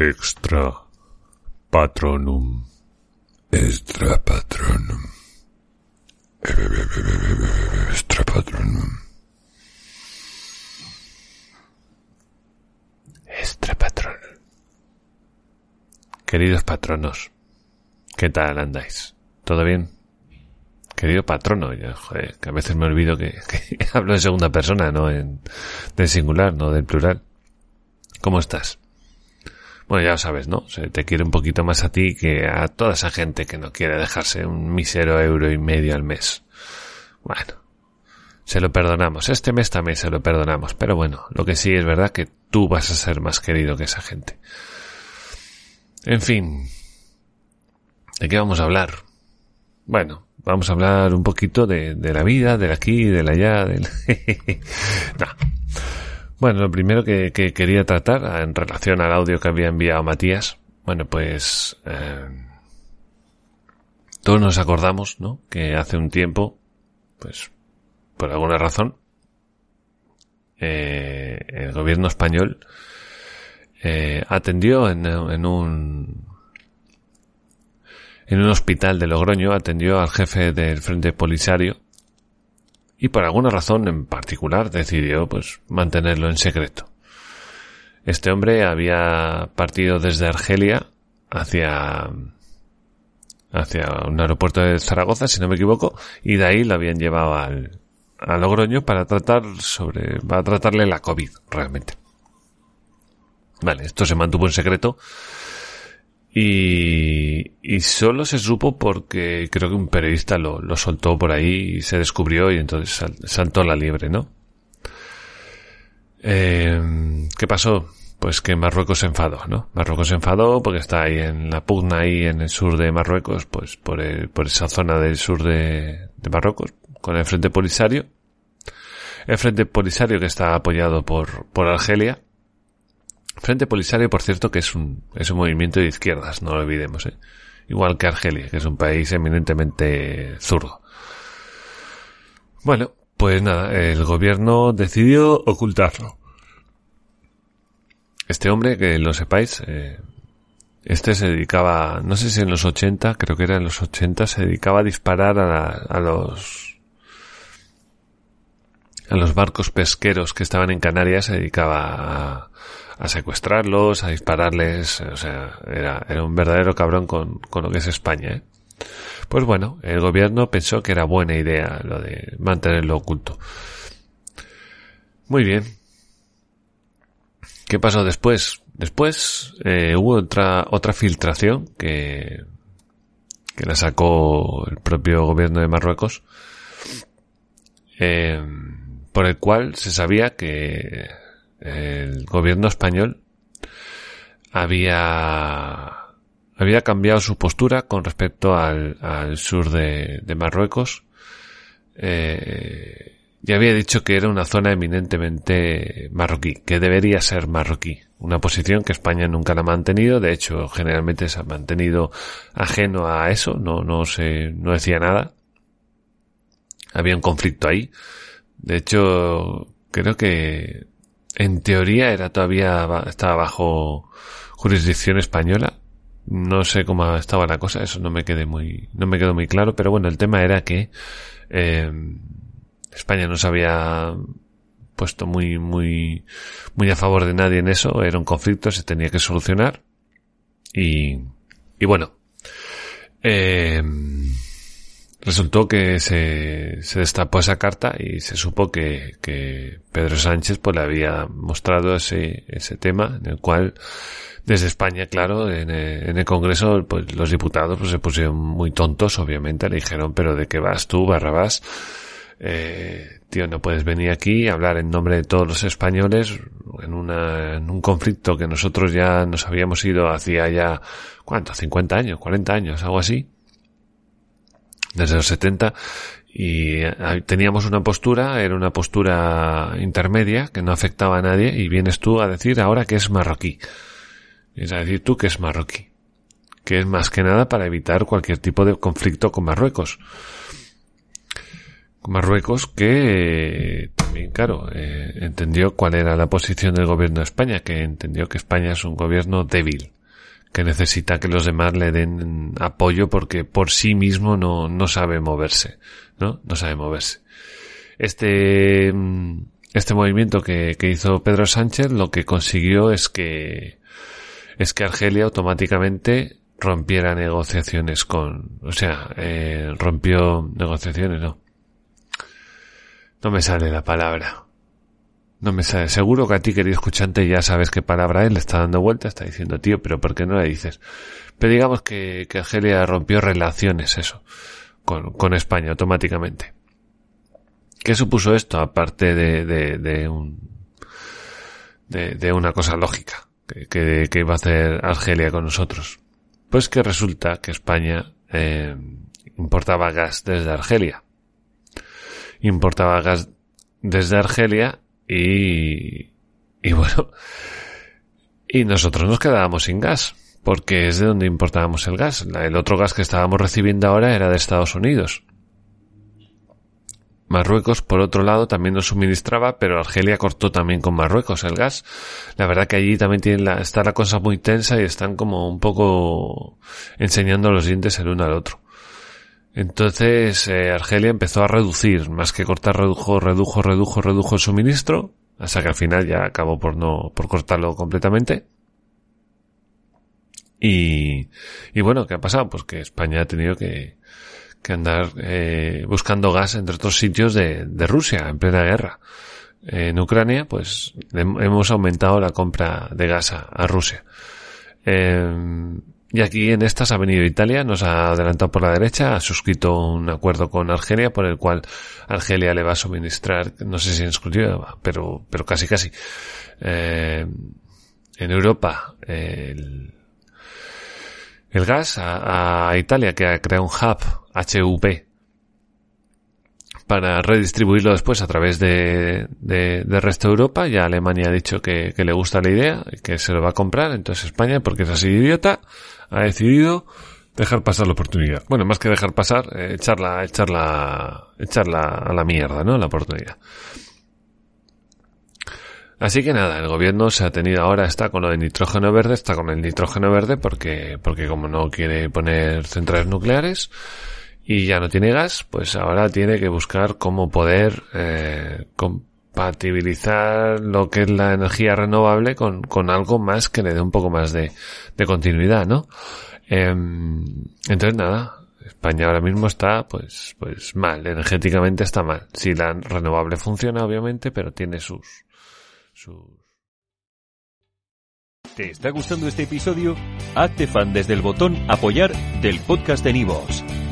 Extra patronum. Extra patronum. Extra patronum. Extra patronum. Queridos patronos, ¿qué tal andáis? ¿Todo bien? Querido patrono, ya, joder, que a veces me olvido que, que hablo en segunda persona, no en del singular, no del plural. ¿Cómo estás? Bueno, ya lo sabes, ¿no? Se te quiere un poquito más a ti que a toda esa gente que no quiere dejarse un mísero euro y medio al mes. Bueno, se lo perdonamos. Este mes también se lo perdonamos. Pero bueno, lo que sí es verdad que tú vas a ser más querido que esa gente. En fin. ¿De qué vamos a hablar? Bueno, vamos a hablar un poquito de, la vida, del aquí, del allá, del... no. Bueno, lo primero que, que, quería tratar en relación al audio que había enviado Matías, bueno, pues eh, todos nos acordamos, ¿no? Que hace un tiempo, pues por alguna razón, eh, el gobierno español eh, atendió en, en un en un hospital de Logroño, atendió al jefe del Frente Polisario y por alguna razón en particular decidió pues mantenerlo en secreto. Este hombre había partido desde Argelia hacia hacia un aeropuerto de Zaragoza, si no me equivoco, y de ahí lo habían llevado al, a Logroño para tratar sobre, para tratarle la COVID, realmente. Vale, esto se mantuvo en secreto y, y solo se supo porque creo que un periodista lo, lo soltó por ahí y se descubrió y entonces sal, saltó la liebre, ¿no? Eh, ¿Qué pasó? Pues que Marruecos se enfadó, ¿no? Marruecos se enfadó porque está ahí en la pugna ahí en el sur de Marruecos, pues por, el, por esa zona del sur de, de Marruecos, con el Frente Polisario. El Frente Polisario que está apoyado por, por Argelia Frente Polisario, por cierto, que es un, es un movimiento de izquierdas, no lo olvidemos, ¿eh? Igual que Argelia, que es un país eminentemente zurdo. Bueno, pues nada, el gobierno decidió ocultarlo. Este hombre, que lo sepáis, eh, este se dedicaba, no sé si en los 80, creo que era en los 80, se dedicaba a disparar a, la, a los a los barcos pesqueros que estaban en Canarias, se dedicaba a, secuestrarlos, a dispararles, o sea, era, era un verdadero cabrón con, con lo que es España, ¿eh? Pues bueno, el gobierno pensó que era buena idea lo de mantenerlo oculto. Muy bien. ¿Qué pasó después? Después eh, hubo otra otra filtración que que la sacó el propio gobierno de Marruecos, eh, por el cual se sabía que el gobierno español había había cambiado su postura con respecto al, al sur de, de Marruecos eh, y había dicho que era una zona eminentemente marroquí, que debería ser marroquí. Una posición que España nunca la ha mantenido, de hecho generalmente se ha mantenido ajeno a eso, no, no se, no decía nada. Había un conflicto ahí. De hecho, creo que en teoría era todavía, estaba bajo jurisdicción española. No sé cómo estaba la cosa, eso no me quedé muy, no me quedó muy claro, pero bueno, el tema era que, eh, España no se había puesto muy, muy, muy a favor de nadie en eso, era un conflicto, se tenía que solucionar. Y, y bueno, eh, resultó que se, destapó esa carta y se supo que, Pedro Sánchez pues le había mostrado ese, ese tema en el cual desde España, claro, en el, en el Congreso, pues los diputados pues, se pusieron muy tontos, obviamente, le dijeron, pero ¿de qué vas tú, Barrabás? Eh, tío, no puedes venir aquí a hablar en nombre de todos los españoles en, una, en un conflicto que nosotros ya nos habíamos ido hacía ya, ¿cuánto? 50 años, 40 años, algo así desde los 70 y teníamos una postura, era una postura intermedia que no afectaba a nadie y vienes tú a decir ahora que es marroquí. Es a decir tú que es marroquí. Que es más que nada para evitar cualquier tipo de conflicto con Marruecos. Marruecos que también, claro, eh, entendió cuál era la posición del gobierno de España, que entendió que España es un gobierno débil, que necesita que los demás le den apoyo porque por sí mismo no, no sabe moverse, ¿no? No sabe moverse. Este, mm, este movimiento que, que hizo Pedro Sánchez lo que consiguió es que, es que Argelia automáticamente rompiera negociaciones con, o sea, eh, rompió negociaciones, no. No me sale la palabra. No me sale. Seguro que a ti, querido escuchante, ya sabes qué palabra es, le está dando vuelta, está diciendo, tío, pero ¿por qué no la dices? Pero digamos que, que Argelia rompió relaciones, eso, con, con España automáticamente. ¿Qué supuso esto, aparte de, de, un, de, de, una cosa lógica que, que, que, iba a hacer Argelia con nosotros? Pues que resulta que España eh, importaba gas desde Argelia. Importaba gas desde Argelia y, y bueno, y nosotros nos quedábamos sin gas, porque es de donde importábamos el gas. El otro gas que estábamos recibiendo ahora era de Estados Unidos. Marruecos, por otro lado, también nos suministraba, pero Argelia cortó también con Marruecos el gas. La verdad que allí también tiene la, está la cosa muy tensa y están como un poco enseñando los dientes el uno al otro. Entonces eh, Argelia empezó a reducir, más que cortar, redujo, redujo, redujo, redujo el suministro, hasta que al final ya acabó por no, por cortarlo completamente. Y, y bueno, ¿qué ha pasado? Pues que España ha tenido que, andar eh, buscando gas entre otros sitios de, Rusia en plena guerra. En Ucrania, pues hemos aumentado la compra de gas a, Rusia. Eh, y aquí en estas ha venido Italia, nos ha adelantado por la derecha, ha suscrito un acuerdo con Argelia por el cual Argelia le va a suministrar, no sé si en exclusiva, pero, pero casi casi. Eh, en Europa, el, el gas a, a, Italia que ha creado un hub HUP para redistribuirlo después a través de, resto de Europa. Ya Alemania ha dicho que, que, le gusta la idea, que se lo va a comprar. Entonces España, porque es así idiota, ha decidido dejar pasar la oportunidad. Bueno, más que dejar pasar, eh, echarla, echarla, echarla a la mierda, ¿no? La oportunidad. Así que nada, el gobierno se ha tenido ahora, está con lo de nitrógeno verde, está con el nitrógeno verde porque, porque como no quiere poner centrales nucleares y ya no tiene gas, pues ahora tiene que buscar cómo poder eh, compatibilizar lo que es la energía renovable con, con algo más que le dé un poco más de, de continuidad, ¿no? Eh, entonces nada, España ahora mismo está, pues, pues mal, energéticamente está mal. Si la renovable funciona, obviamente, pero tiene sus, sus... ¿Te está gustando este episodio? Hazte fan desde el botón apoyar del podcast de Nivos.